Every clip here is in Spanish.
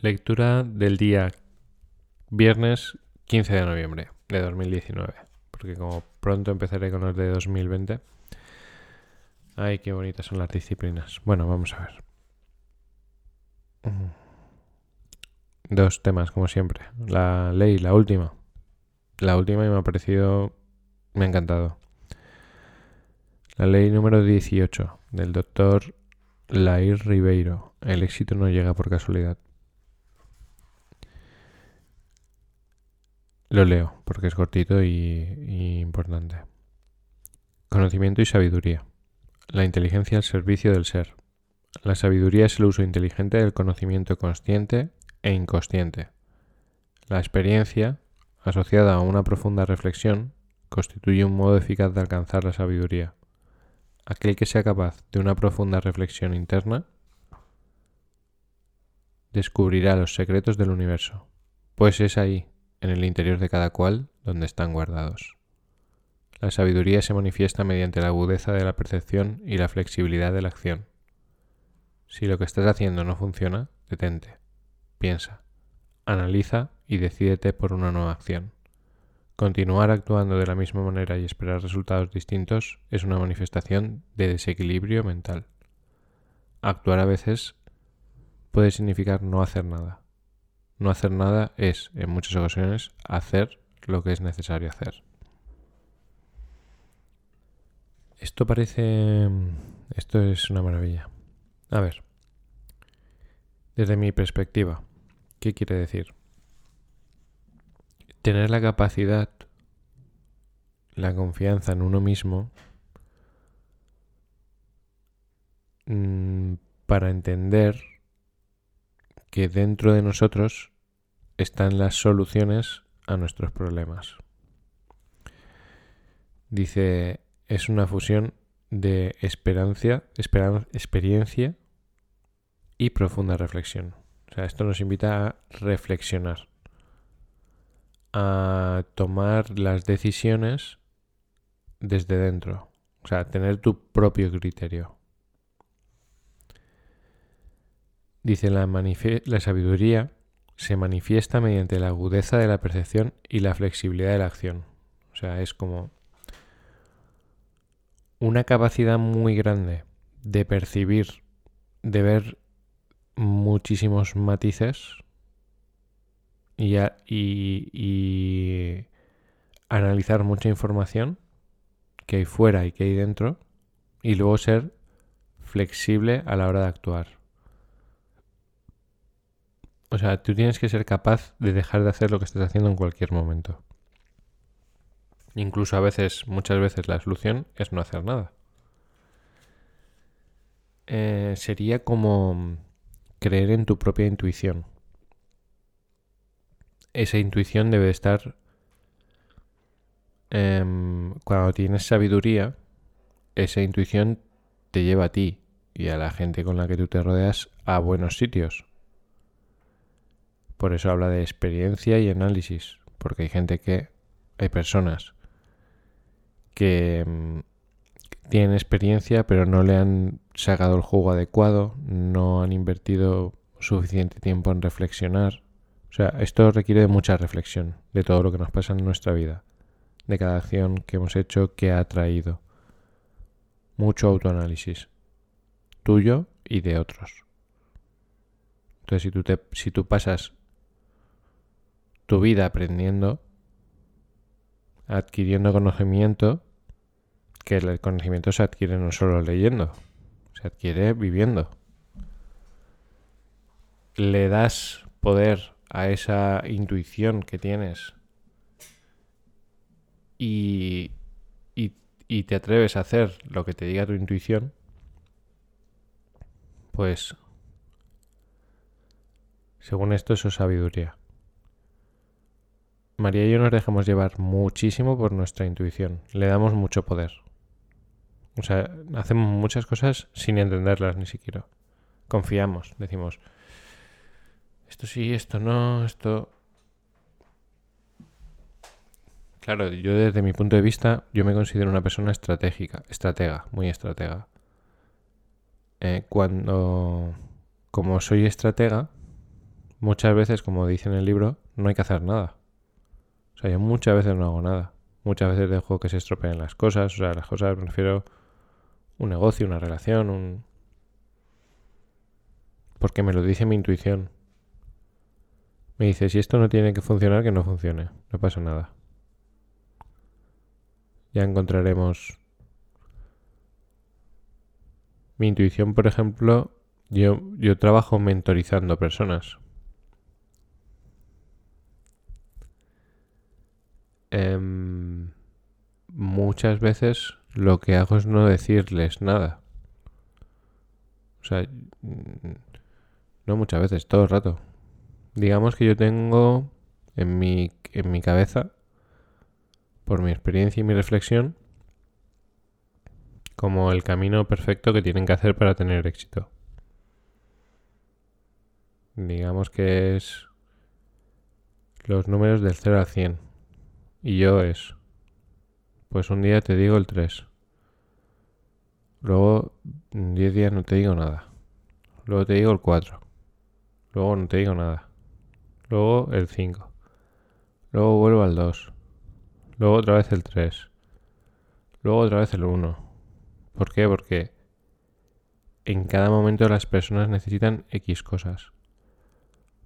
Lectura del día viernes 15 de noviembre de 2019. Porque como pronto empezaré con los de 2020. Ay, qué bonitas son las disciplinas. Bueno, vamos a ver. Dos temas, como siempre. La ley, la última. La última y me ha parecido... Me ha encantado. La ley número 18 del doctor Lair Ribeiro. El éxito no llega por casualidad. Lo leo porque es cortito y, importante. Conocimiento y sabiduría. La inteligencia al servicio del ser. La sabiduría es el uso inteligente del conocimiento consciente e inconsciente. La experiencia, asociada a una profunda reflexión, constituye un modo eficaz de alcanzar la sabiduría. Aquel que sea capaz de una profunda reflexión interna descubrirá los secretos del universo, pues es ahí, en el interior de cada cual donde están guardados. La sabiduría se manifiesta mediante la agudeza de la percepción y la flexibilidad de la acción. Si lo que estás haciendo no funciona, detente, piensa, analiza y decídete por una nueva acción. Continuar actuando de la misma manera y esperar resultados distintos es una manifestación de desequilibrio mental. Actuar a veces puede significar no hacer nada. No hacer nada es, en muchas ocasiones, hacer lo que es necesario hacer. Esto parece... Esto es una maravilla. A ver. Desde mi perspectiva, ¿qué quiere decir? Tener la capacidad, la confianza en uno mismo mm, para entender que dentro de nosotros están las soluciones a nuestros problemas. Dice, es una fusión de esperanza, experiencia y profunda reflexión. O sea, esto nos invita a reflexionar, a tomar las decisiones desde dentro, o sea, tener tu propio criterio. Dice la, sabiduría se manifiesta mediante la agudeza de la percepción y la flexibilidad de la acción. O sea, es como una capacidad muy grande de percibir, de ver muchísimos matices y analizar mucha información que hay fuera y que hay dentro y luego ser flexible a la hora de actuar. O sea, tú tienes que ser capaz de dejar de hacer lo que estás haciendo en cualquier momento. Incluso a veces, muchas veces, la solución es no hacer nada. Eh, sería como creer en tu propia intuición. Esa intuición debe estar... Em, cuando tienes sabiduría, esa intuición te lleva a ti y a la gente con la que tú te rodeas a buenos sitios. Por eso habla de experiencia y análisis, porque hay gente que, hay personas que mm, tienen experiencia pero no le han sacado el juego adecuado, no han invertido suficiente tiempo en reflexionar. O sea, esto requiere de mucha reflexión de todo lo que nos pasa en nuestra vida, de cada acción que hemos hecho que ha traído. Mucho autoanálisis, tuyo y de otros. Entonces, si te, si tú pasas tu vida aprendiendo, adquiriendo conocimiento, que el conocimiento se adquiere no solo leyendo, se adquiere viviendo. Le das poder a esa intuición que tienes y, y, te atreves a hacer lo que te diga tu intuición, pues según esto eso es sabiduría. María y yo nos dejamos llevar muchísimo por nuestra intuición. Le damos mucho poder. O sea, hacemos muchas cosas sin entenderlas ni siquiera. Confiamos, decimos, esto sí, esto no, esto... Claro, yo desde mi punto de vista, yo me considero una persona estratégica, estratega, muy estratega. Eh, cuando, como soy estratega, muchas veces, como dice en el libro, no hay que hacer nada. O sea, yo muchas veces no hago nada. Muchas veces dejo que se estropeen las cosas. O sea, las cosas me refiero un negocio, una relación, un... Porque me lo dice mi intuición. Me dice, si esto no tiene que funcionar, que no funcione. No pasa nada. Ya encontraremos... Mi intuición, por ejemplo, yo, yo trabajo mentorizando personas. Em, muchas veces lo que hago es no decirles nada. O sea, no muchas veces, todo el rato. Digamos que yo tengo en mi, en mi cabeza, por mi experiencia y mi reflexión, como el camino perfecto que tienen que hacer para tener éxito. Digamos que es los números del 0 al 100. Y yo es, pues un día te digo el 3. Luego, en 10 días no te digo nada. Luego te digo el 4. Luego no te digo nada. Luego el 5. Luego vuelvo al 2. Luego otra vez el 3. Luego otra vez el 1. ¿Por qué? Porque en cada momento las personas necesitan X cosas.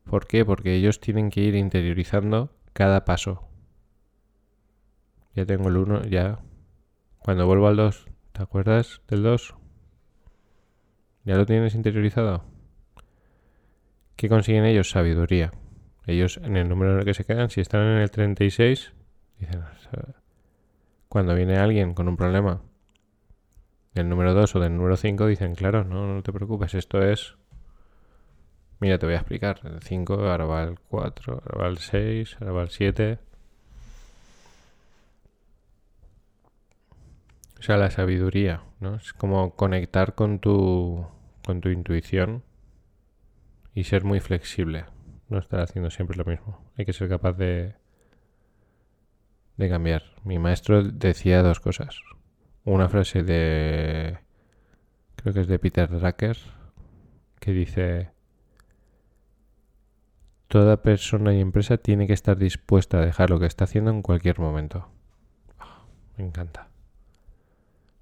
¿Por qué? Porque ellos tienen que ir interiorizando cada paso. Ya tengo el 1, ya. Cuando vuelvo al 2, ¿te acuerdas del 2? ¿Ya lo tienes interiorizado? ¿Qué consiguen ellos? Sabiduría. Ellos en el número en el que se quedan, si están en el 36, dicen, cuando viene alguien con un problema del número 2 o del número 5, dicen, claro, no, no te preocupes, esto es... Mira, te voy a explicar. El 5, ahora va el 4, ahora va el 6, ahora va el 7. O sea, la sabiduría, ¿no? Es como conectar con tu, con tu intuición y ser muy flexible. No estar haciendo siempre lo mismo. Hay que ser capaz de, de cambiar. Mi maestro decía dos cosas. Una frase de... Creo que es de Peter Drucker, que dice... Toda persona y empresa tiene que estar dispuesta a dejar lo que está haciendo en cualquier momento. Ah, me encanta.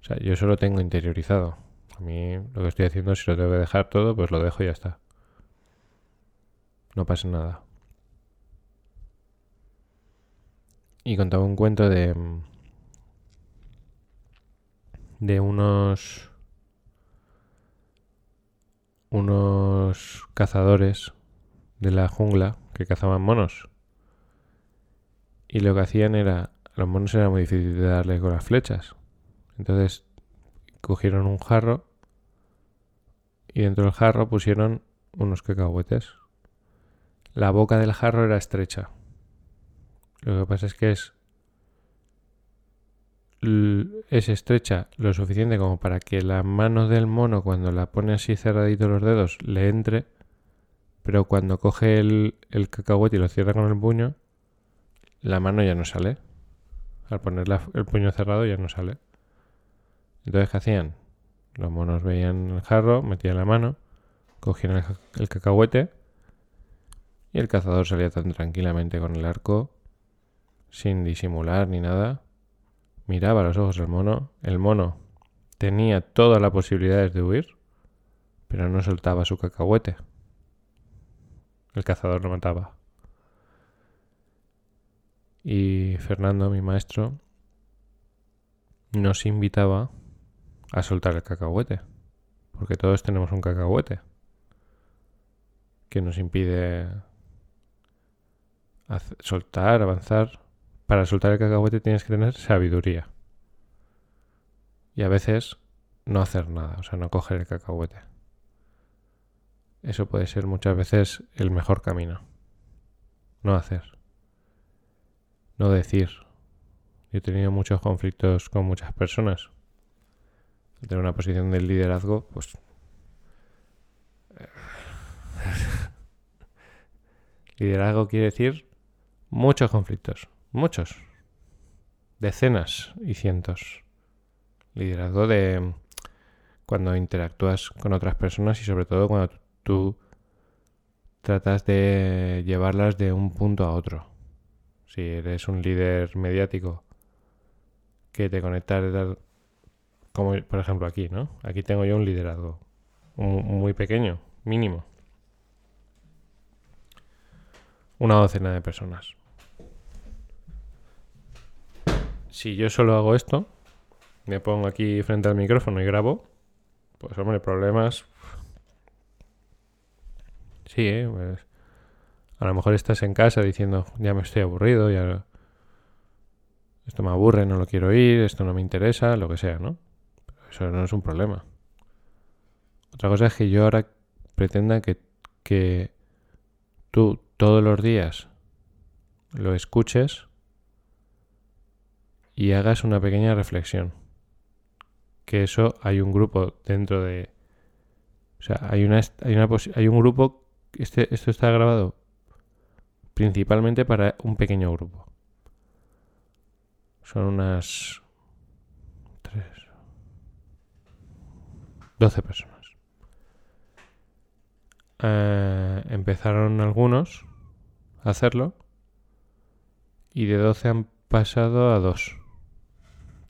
O sea, yo solo tengo interiorizado. A mí lo que estoy haciendo, si lo tengo que dejar todo, pues lo dejo y ya está. No pasa nada. Y contaba un cuento de. de unos. unos cazadores de la jungla que cazaban monos. Y lo que hacían era. A los monos era muy difícil de darle con las flechas. Entonces cogieron un jarro y dentro del jarro pusieron unos cacahuetes. La boca del jarro era estrecha. Lo que pasa es que es es estrecha lo suficiente como para que la mano del mono cuando la pone así cerradito los dedos le entre, pero cuando coge el, el cacahuete y lo cierra con el puño, la mano ya no sale. Al poner el puño cerrado ya no sale. Entonces, ¿qué hacían? Los monos veían el jarro, metían la mano, cogían el, cacahuete y el cazador salía tan tranquilamente con el arco, sin disimular ni nada. Miraba a los ojos del mono. El mono tenía todas las posibilidades de huir, pero no soltaba su cacahuete. El cazador lo mataba. Y Fernando, mi maestro, nos invitaba a soltar el cacahuete. Porque todos tenemos un cacahuete que nos impide soltar, avanzar. Para soltar el cacahuete tienes que tener sabiduría. Y a veces no hacer nada, o sea, no coger el cacahuete. Eso puede ser muchas veces el mejor camino. No hacer. No decir. Yo he tenido muchos conflictos con muchas personas tener una posición de liderazgo, pues... liderazgo quiere decir muchos conflictos, muchos, decenas y cientos. Liderazgo de cuando interactúas con otras personas y sobre todo cuando tú tratas de llevarlas de un punto a otro. Si eres un líder mediático que te conectas, como por ejemplo aquí, ¿no? Aquí tengo yo un liderazgo muy pequeño, mínimo. Una docena de personas. Si yo solo hago esto, me pongo aquí frente al micrófono y grabo, pues hombre, problemas. Sí, ¿eh? Pues, a lo mejor estás en casa diciendo, ya me estoy aburrido, ya esto me aburre, no lo quiero oír, esto no me interesa, lo que sea, ¿no? Eso no es un problema. Otra cosa es que yo ahora pretenda que, que tú todos los días lo escuches y hagas una pequeña reflexión. Que eso hay un grupo dentro de... O sea, hay, una, hay, una hay un grupo... Este, esto está grabado principalmente para un pequeño grupo. Son unas... 12 personas. Eh, empezaron algunos a hacerlo y de 12 han pasado a 2.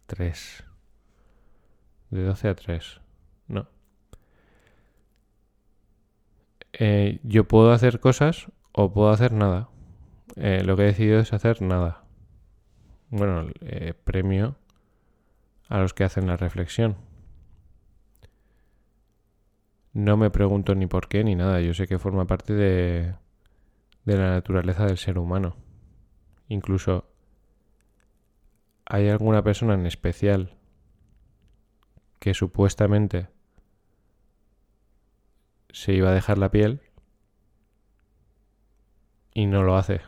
3. De 12 a 3. No. Eh, yo puedo hacer cosas o puedo hacer nada. Eh, lo que he decidido es hacer nada. Bueno, eh, premio a los que hacen la reflexión. No me pregunto ni por qué ni nada. Yo sé que forma parte de, de la naturaleza del ser humano. Incluso hay alguna persona en especial que supuestamente se iba a dejar la piel y no lo hace.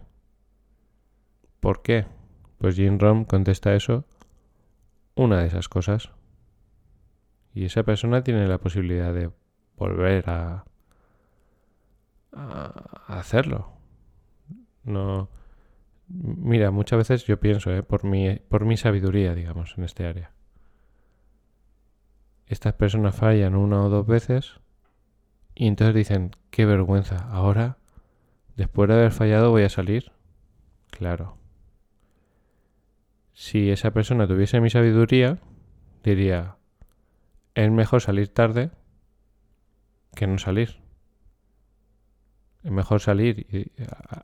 ¿Por qué? Pues Jim Rom contesta eso una de esas cosas. Y esa persona tiene la posibilidad de volver a, hacerlo. No. Mira, muchas veces yo pienso, ¿eh? por, mi, por mi sabiduría, digamos, en este área. Estas personas fallan una o dos veces y entonces dicen, qué vergüenza, ahora, después de haber fallado, voy a salir. Claro. Si esa persona tuviese mi sabiduría, diría, es mejor salir tarde que no salir. Es mejor salir y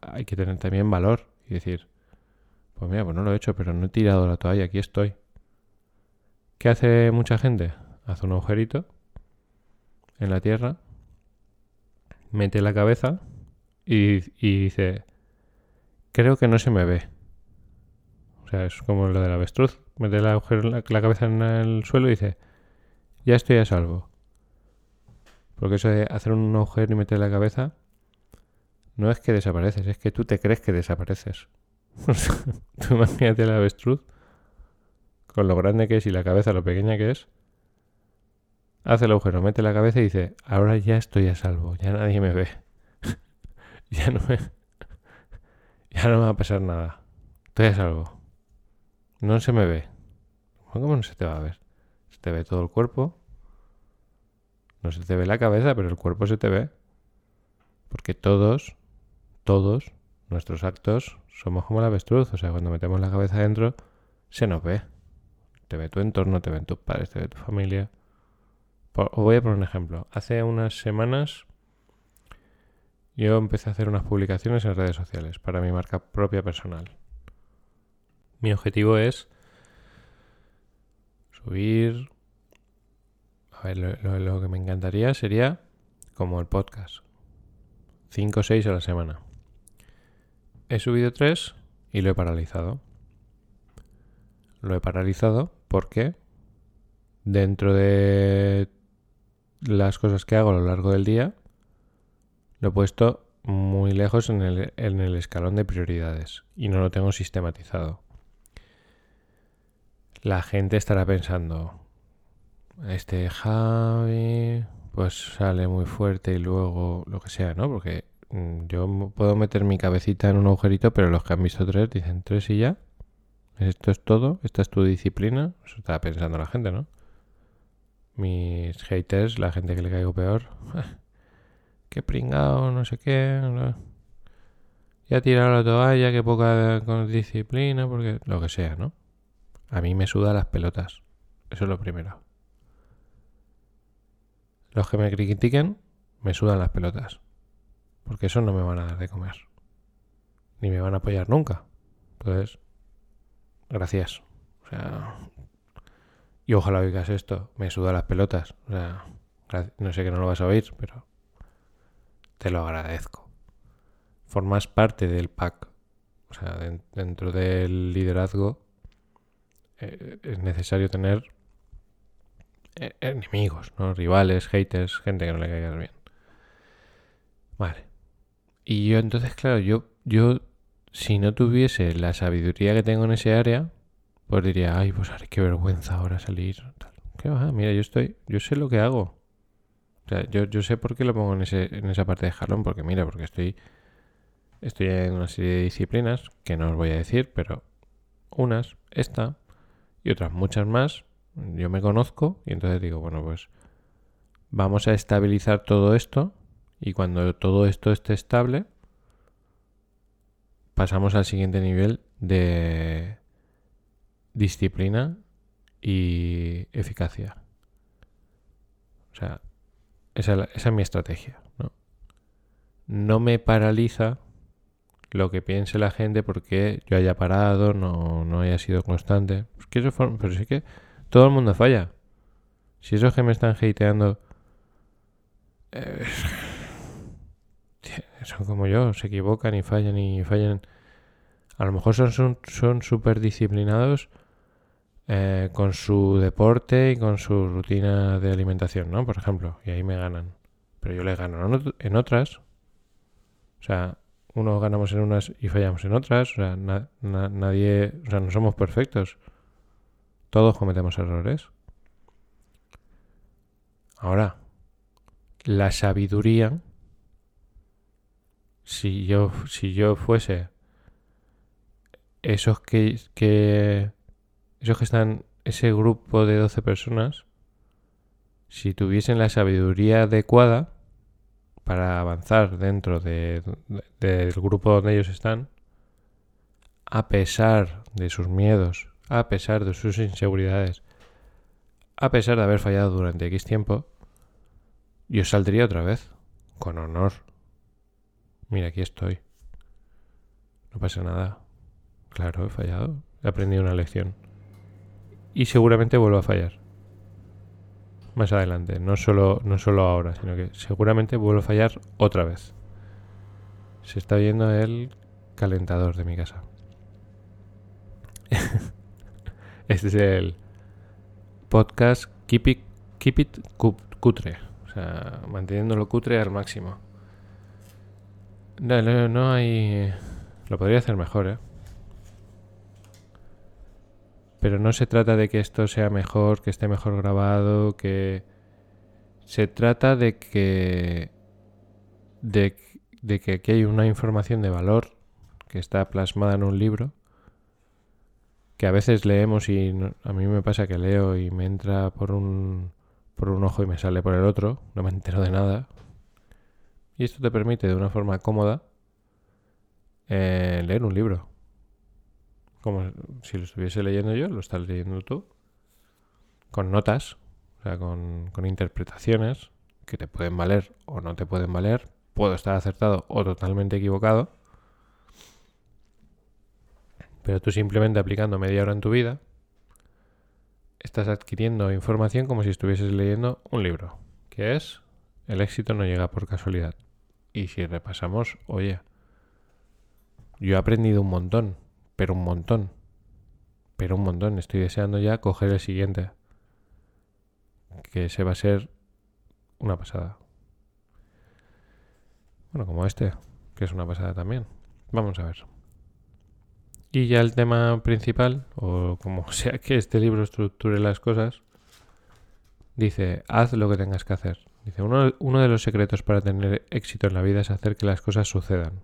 hay que tener también valor y decir, pues mira, pues no lo he hecho, pero no he tirado la toalla, aquí estoy. ¿Qué hace mucha gente? Hace un agujerito en la tierra, mete la cabeza y, dice, creo que no se me ve. O sea, es como lo del avestruz. Mete la, la cabeza en el suelo y dice, ya estoy a salvo. Porque eso de hacer un agujero y meter la cabeza no es que desapareces, es que tú te crees que desapareces. tú imagínate el avestruz con lo grande que es y la cabeza lo pequeña que es. Hace el agujero, mete la cabeza y dice, ahora ya estoy a salvo, ya nadie me ve. ya no me... ya no me va a pasar nada. Estoy a salvo. No se me ve. ¿Cómo no se te va a ver? Se te ve todo el cuerpo, no se te ve la cabeza, pero el cuerpo se te ve. Porque todos, todos, nuestros actos somos como la avestruz. O sea, cuando metemos la cabeza adentro, se nos ve. Te ve tu entorno, te ven tus padres, te ve tu familia. os voy a poner un ejemplo. Hace unas semanas yo empecé a hacer unas publicaciones en redes sociales para mi marca propia personal. Mi objetivo es subir a ver, lo, que me encantaría sería como el podcast. 5 o 6 a la semana. He subido 3 y lo he paralizado. Lo he paralizado porque dentro de las cosas que hago a lo largo del día, lo he puesto muy lejos en el, en el escalón de prioridades y no lo tengo sistematizado. La gente estará pensando, este Javi pues sale muy fuerte y luego lo que sea, ¿no? Porque mm, yo puedo meter mi cabecita en un agujerito, pero los que han visto tres dicen tres y ya. Esto es todo, esta es tu disciplina. Eso estaba pensando la gente, ¿no? Mis haters, la gente que le caigo peor, qué pringado, no sé qué. Ya tirado la toalla, qué poca disciplina, porque lo que sea, ¿no? A mí me suda las pelotas. Eso es lo primero. Los que me critiquen, me sudan las pelotas. Porque eso no me van a dar de comer. Ni me van a apoyar nunca. Entonces, gracias. O sea, y ojalá oigas esto. Me suda las pelotas. O sea, no sé que no lo vas a oír, pero te lo agradezco. Formas parte del pack. O sea, dentro del liderazgo eh, es necesario tener enemigos, ¿no? Rivales, haters, gente que no le caiga bien. Vale. Y yo entonces, claro, yo, yo, si no tuviese la sabiduría que tengo en ese área, pues diría, ay, pues qué vergüenza ahora salir. ¿Qué va? Mira, yo estoy, yo sé lo que hago. O sea, yo, yo sé por qué lo pongo en, ese, en esa parte de jalón, porque mira, porque estoy, estoy en una serie de disciplinas que no os voy a decir, pero unas, esta y otras muchas más, yo me conozco y entonces digo, bueno, pues vamos a estabilizar todo esto y cuando todo esto esté estable, pasamos al siguiente nivel de disciplina y eficacia. O sea, esa, es mi estrategia. ¿no? no me paraliza lo que piense la gente porque yo haya parado, no, no haya sido constante. Pues pero sí que todo el mundo falla. Si esos que me están hateando eh, son como yo, se equivocan y fallan y fallan. A lo mejor son súper disciplinados eh, con su deporte y con su rutina de alimentación, ¿no? Por ejemplo, y ahí me ganan. Pero yo les gano en otras. O sea, unos ganamos en unas y fallamos en otras. O sea, nadie, o sea, no somos perfectos. Todos cometemos errores. Ahora, la sabiduría, si yo, si yo fuese esos que, esos que están, ese grupo de 12 personas, si tuviesen la sabiduría adecuada para avanzar dentro de, del grupo donde ellos están, a pesar de sus miedos, a pesar de sus inseguridades, a pesar de haber fallado durante X tiempo, yo saldría otra vez, con honor. Mira, aquí estoy. No pasa nada. Claro, he fallado. He aprendido una lección. Y seguramente vuelvo a fallar. Más adelante. No solo, no solo ahora, sino que seguramente vuelvo a fallar otra vez. Se está viendo el calentador de mi casa. Este es el podcast Keep It, keep it Cutre. O sea, manteniéndolo cutre al máximo. No, no, hay... Lo podría hacer mejor, ¿eh? Pero no se trata de que esto sea mejor, que esté mejor grabado, que... Se trata de que... De, de que aquí hay una información de valor que está plasmada en un libro que a veces leemos y a mí me pasa que leo y me entra por un, por un ojo y me sale por el otro, no me entero de nada. Y esto te permite de una forma cómoda eh, leer un libro. Como si lo estuviese leyendo yo, lo estás leyendo tú. Con notas, o sea, con, con interpretaciones que te pueden valer o no te pueden valer. Puedo estar acertado o totalmente equivocado. Pero tú simplemente aplicando media hora en tu vida, estás adquiriendo información como si estuvieses leyendo un libro, que es el éxito no llega por casualidad. Y si repasamos, oye, yo he aprendido un montón, pero un montón, pero un montón. Estoy deseando ya coger el siguiente, que ese va a ser una pasada. Bueno, como este, que es una pasada también. Vamos a ver. Y ya el tema principal, o como sea que este libro estructure las cosas, dice, haz lo que tengas que hacer. Dice, uno, uno, de los secretos para tener éxito en la vida es hacer que las cosas sucedan.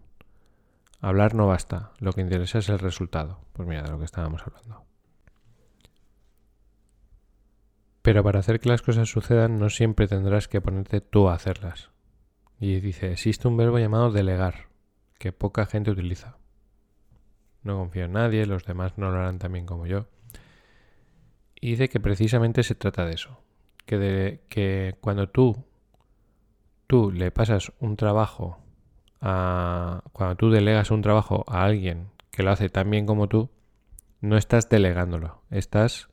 Hablar no basta, lo que interesa es el resultado. Pues mira, de lo que estábamos hablando. Pero para hacer que las cosas sucedan no siempre tendrás que ponerte tú a hacerlas. Y dice, existe un verbo llamado delegar, que poca gente utiliza. No confío en nadie, los demás no lo harán tan bien como yo. Y dice que precisamente se trata de eso. Que, de, que cuando tú, tú le pasas un trabajo a... Cuando tú delegas un trabajo a alguien que lo hace tan bien como tú, no estás delegándolo, estás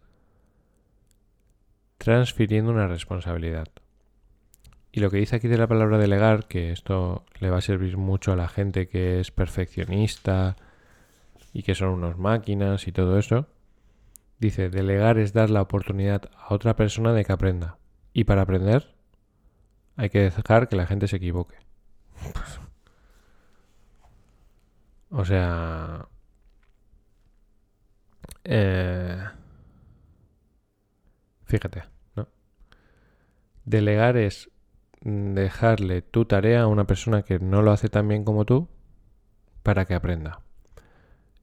transfiriendo una responsabilidad. Y lo que dice aquí de la palabra delegar, que esto le va a servir mucho a la gente que es perfeccionista y que son unos máquinas y todo eso, dice, delegar es dar la oportunidad a otra persona de que aprenda. Y para aprender hay que dejar que la gente se equivoque. o sea... Eh, fíjate, ¿no? Delegar es dejarle tu tarea a una persona que no lo hace tan bien como tú para que aprenda.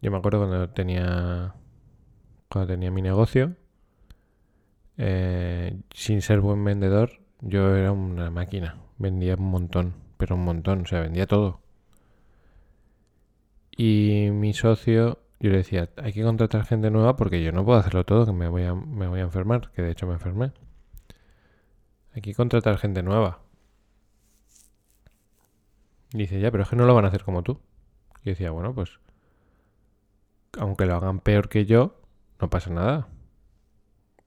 Yo me acuerdo cuando tenía cuando tenía mi negocio, eh, sin ser buen vendedor, yo era una máquina. Vendía un montón, pero un montón, o sea, vendía todo. Y mi socio, yo le decía, hay que contratar gente nueva porque yo no puedo hacerlo todo, que me voy a, me voy a enfermar, que de hecho me enfermé. Hay que contratar gente nueva. Y dice, ya, pero es que no lo van a hacer como tú. Y decía, bueno, pues, aunque lo hagan peor que yo, no pasa nada.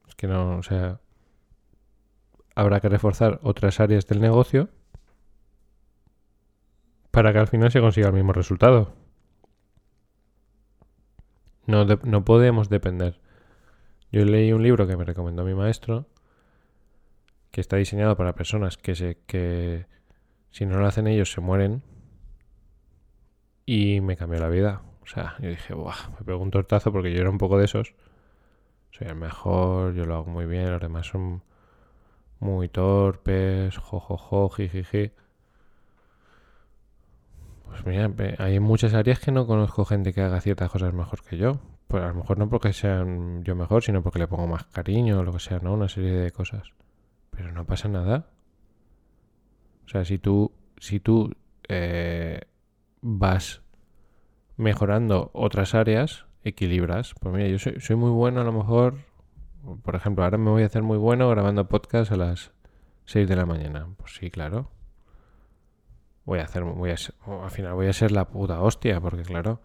Es que no, o sea, habrá que reforzar otras áreas del negocio para que al final se consiga el mismo resultado. No, no podemos depender. Yo leí un libro que me recomendó mi maestro que está diseñado para personas que se que si no lo hacen ellos se mueren. Y me cambió la vida. O sea, yo dije, Buah, me pego un tortazo porque yo era un poco de esos. Soy el mejor, yo lo hago muy bien, los demás son muy torpes, jojojo, jijiji. Pues mira, hay muchas áreas que no conozco gente que haga ciertas cosas mejor que yo. Pues a lo mejor no porque sean yo mejor, sino porque le pongo más cariño o lo que sea, ¿no? Una serie de cosas. Pero no pasa nada. O sea, si tú, si tú eh, vas mejorando otras áreas, equilibras. Pues mira, yo soy, soy muy bueno a lo mejor, por ejemplo, ahora me voy a hacer muy bueno grabando podcast a las 6 de la mañana. Pues sí, claro. Voy a hacer, voy a al final voy a ser la puta hostia, porque claro,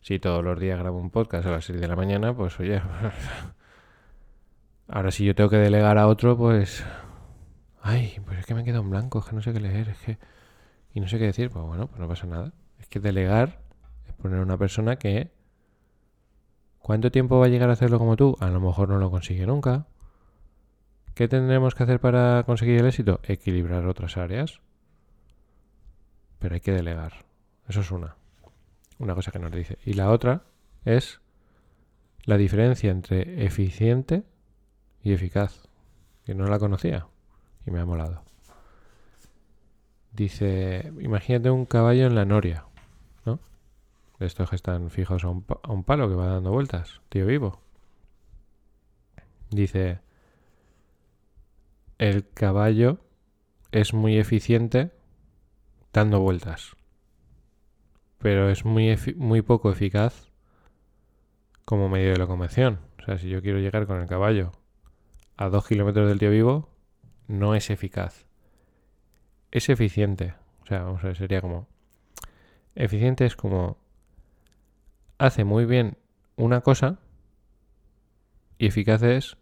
si todos los días grabo un podcast a las 6 de la mañana, pues oye, ahora si yo tengo que delegar a otro, pues Ay, pues es que me he quedado en blanco, es que no sé qué leer, es que... Y no sé qué decir, pues bueno, pues no pasa nada. Es que delegar poner una persona que... ¿Cuánto tiempo va a llegar a hacerlo como tú? A lo mejor no lo consigue nunca. ¿Qué tendremos que hacer para conseguir el éxito? Equilibrar otras áreas. Pero hay que delegar. Eso es una. Una cosa que nos dice. Y la otra es la diferencia entre eficiente y eficaz. Que no la conocía y me ha molado. Dice, imagínate un caballo en la noria, estos que están fijos a un, palo que va dando vueltas, tío vivo. Dice, el caballo es muy eficiente dando vueltas, pero es muy, muy poco eficaz como medio de locomoción. O sea, si yo quiero llegar con el caballo a dos kilómetros del tío vivo, no es eficaz. Es eficiente. O sea, vamos a ver, sería como... Eficiente es como... Hace muy bien una cosa y eficaz es...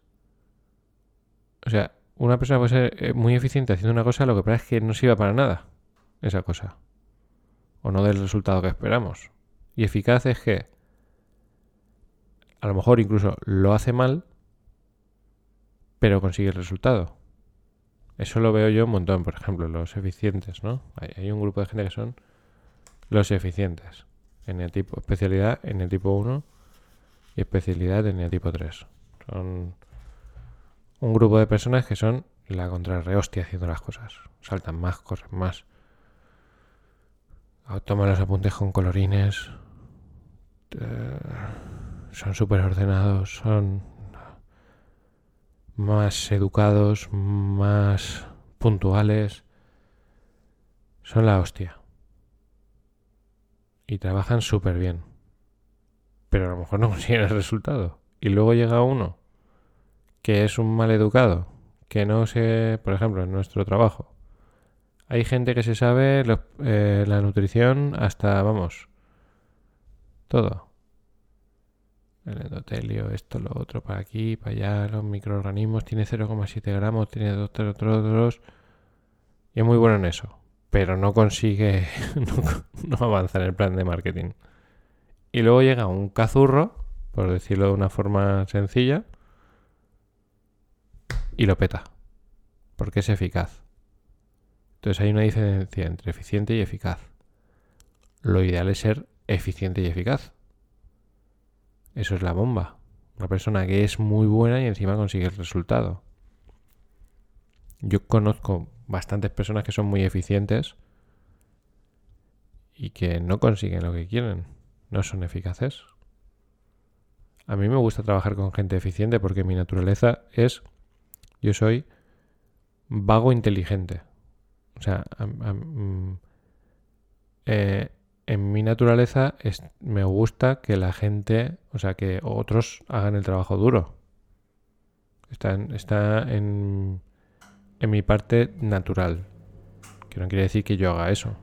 O sea, una persona puede ser eh, muy eficiente haciendo una cosa, lo que pasa es que no sirva para nada esa cosa. O no del resultado que esperamos. Y eficaz es que a lo mejor incluso lo hace mal, pero consigue el resultado. Eso lo veo yo un montón, por ejemplo, los eficientes, ¿no? Hay, un grupo de gente que son los eficientes. En el tipo, especialidad en el tipo 1 y especialidad en el tipo 3. Son un grupo de personas que son la contrarrehostia haciendo las cosas. Saltan más, corren más. Toman los apuntes con colorines. Eh, son súper ordenados. Son más educados, más puntuales. son la hostia. Y trabajan súper bien. Pero a lo mejor no consiguen el resultado. Y luego llega uno que es un mal educado, que no se, por ejemplo, en nuestro trabajo, hay gente que se sabe eh, la nutrición hasta, vamos, todo. El endotelio, esto, lo otro, para aquí, para allá, los microorganismos, tiene 0,7 gramos, tiene dos, dos, dos, y es muy bueno en eso, pero no consigue no, avanza en el plan de marketing. Y luego llega un cazurro, por decirlo de una forma sencilla, y lo peta, porque es eficaz. Entonces hay una diferencia entre eficiente y eficaz. Lo ideal es ser eficiente y eficaz. Eso es la bomba. Una persona que es muy buena y encima consigue el resultado. Yo conozco bastantes personas que son muy eficientes y que no consiguen lo que quieren. No son eficaces. A mí me gusta trabajar con gente eficiente porque mi naturaleza es, yo soy vago inteligente. O sea, mm, eh, en mi naturaleza es, me gusta que la gente, o sea, que otros hagan el trabajo duro. Está, está en, en mi parte natural. Que no quiere decir que yo haga eso.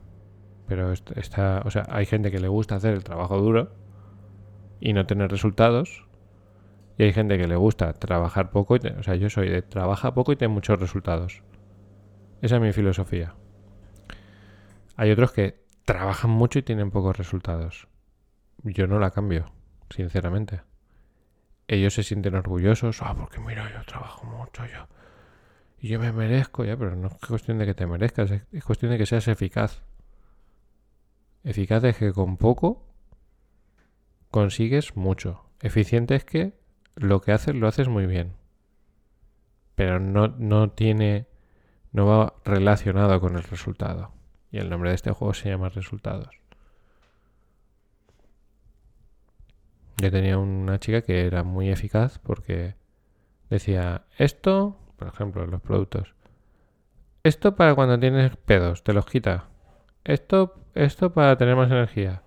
Pero está, o sea, hay gente que le gusta hacer el trabajo duro y no tener resultados. Y hay gente que le gusta trabajar poco. Y o sea, yo soy de trabaja poco y tiene muchos resultados. Esa es mi filosofía. Hay otros que trabajan mucho y tienen pocos resultados. Yo no la cambio, sinceramente. Ellos se sienten orgullosos, ah, porque mira, yo trabajo mucho, yo. Y yo me merezco, ya, pero no es cuestión de que te merezcas, es cuestión de que seas eficaz. Eficaz es que con poco consigues mucho. Eficiente es que lo que haces lo haces muy bien. Pero no, no tiene no va relacionado con el resultado. Y el nombre de este juego se llama Resultados. Yo tenía una chica que era muy eficaz porque decía, esto, por ejemplo, los productos, esto para cuando tienes pedos, te los quita. Esto, esto para tener más energía.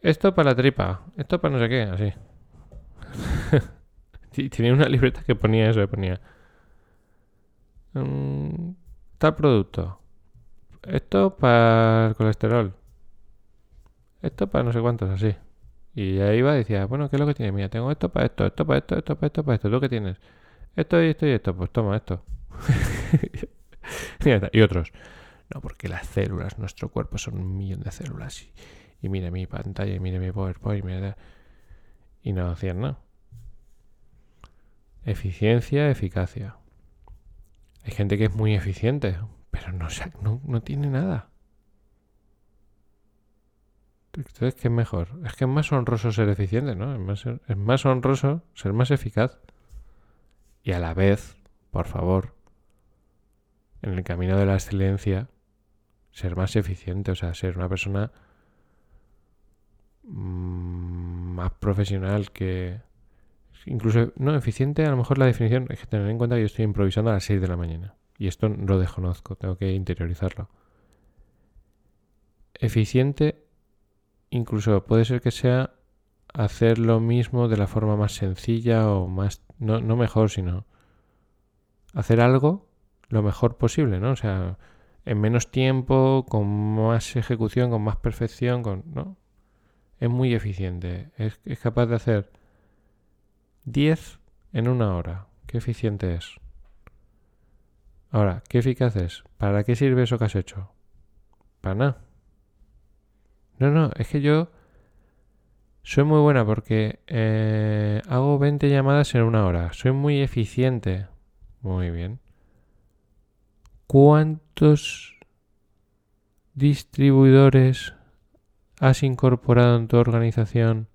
Esto para la tripa. Esto para no sé qué, así. Tenía una libreta que ponía eso, que ponía Mm, tal producto. Esto para el colesterol. Esto para no sé cuántos, así. Y ahí iba decía, bueno, ¿qué es lo que tienes? Mira, tengo esto para esto, esto para esto, esto para esto, para esto. ¿Tú qué tienes? Esto y esto y esto. Pues toma esto. y otros. No, porque las células, nuestro cuerpo son un millón de células. Y, y mira mi pantalla, y mira mi PowerPoint, y, y no hacían nada. Eficiencia, eficacia. Hay gente que es muy eficiente, pero no, no, no tiene nada. Entonces, ¿qué es mejor? Es que es más honroso ser eficiente, ¿no? Es más, es más honroso ser más eficaz. Y a la vez, por favor, en el camino de la excelencia, ser más eficiente, o sea, ser una persona mm, más profesional que, incluso, no, eficiente, a lo mejor la definición es que tener en cuenta que yo estoy improvisando a las 6 de la mañana. Y esto lo desconozco, tengo que interiorizarlo. Eficiente, incluso puede ser que sea hacer lo mismo de la forma más sencilla o más, no, no mejor, sino hacer algo lo mejor posible, ¿no? O sea, en menos tiempo, con más ejecución, con más perfección, con, ¿no? Es muy eficiente, es, es capaz de hacer 10 en una hora. Qué eficiente es. Ahora, ¿qué eficaz es? ¿Para qué sirve eso que has hecho? Para nada. No, no, es que yo soy muy buena porque eh, hago 20 llamadas en una hora. Soy muy eficiente. Muy bien. ¿Cuántos distribuidores has incorporado en tu organización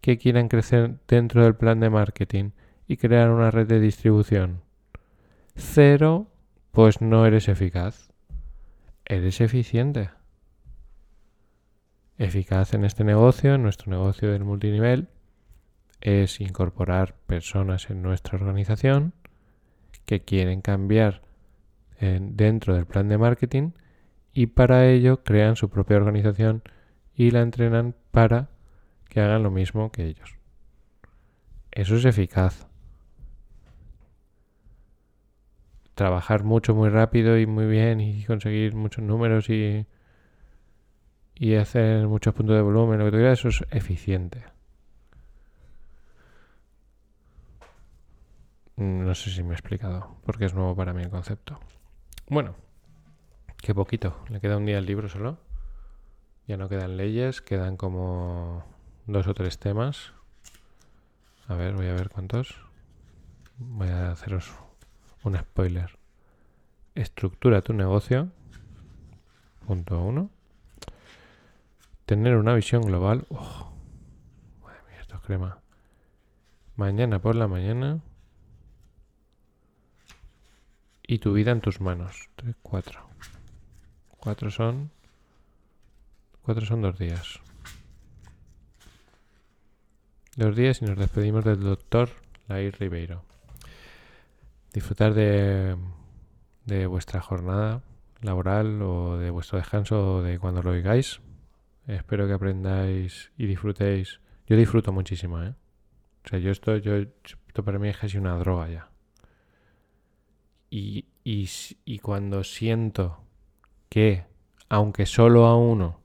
que quieran crecer dentro del plan de marketing y crear una red de distribución. Cero, pues no eres eficaz. Eres eficiente. Eficaz en este negocio, en nuestro negocio del multinivel, es incorporar personas en nuestra organización que quieren cambiar dentro del plan de marketing y para ello crean su propia organización y la entrenan para que hagan lo mismo que ellos. Eso es eficaz. Trabajar mucho, muy rápido y muy bien y conseguir muchos números y, y hacer muchos puntos de volumen, lo que tú quieras, eso es eficiente. No sé si me he explicado, porque es nuevo para mí el concepto. Bueno, qué poquito. Le queda un día al libro solo. Ya no quedan leyes, quedan como dos o tres temas. A ver, voy a ver cuántos. Voy a haceros un spoiler. Estructura tu negocio. Punto uno. Tener una visión global. Oh, madre mía, esto es crema. Mañana por la mañana y tu vida en tus manos. Tres, cuatro. Cuatro son. Cuatro son dos días. Dos días y nos despedimos del doctor Lair Ribeiro. Disfrutar de, de vuestra jornada laboral o de vuestro descanso o de cuando lo oigáis. Espero que aprendáis y disfrutéis. Yo disfruto muchísimo, ¿eh? O sea, yo esto, yo, esto para mí es casi una droga ya. Y, y, cuando siento que, aunque solo a uno,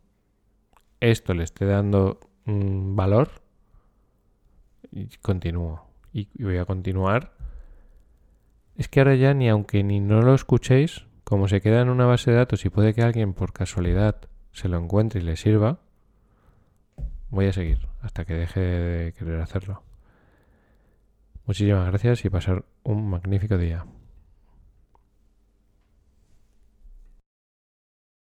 esto le esté dando un valor, continúo. Y, voy a continuar. Es que ahora ya ni aunque ni no lo escuchéis, como se queda en una base de datos y puede que alguien por casualidad se lo encuentre y le sirva, voy a seguir hasta que deje de querer hacerlo. Muchísimas gracias y pasar un magnífico día.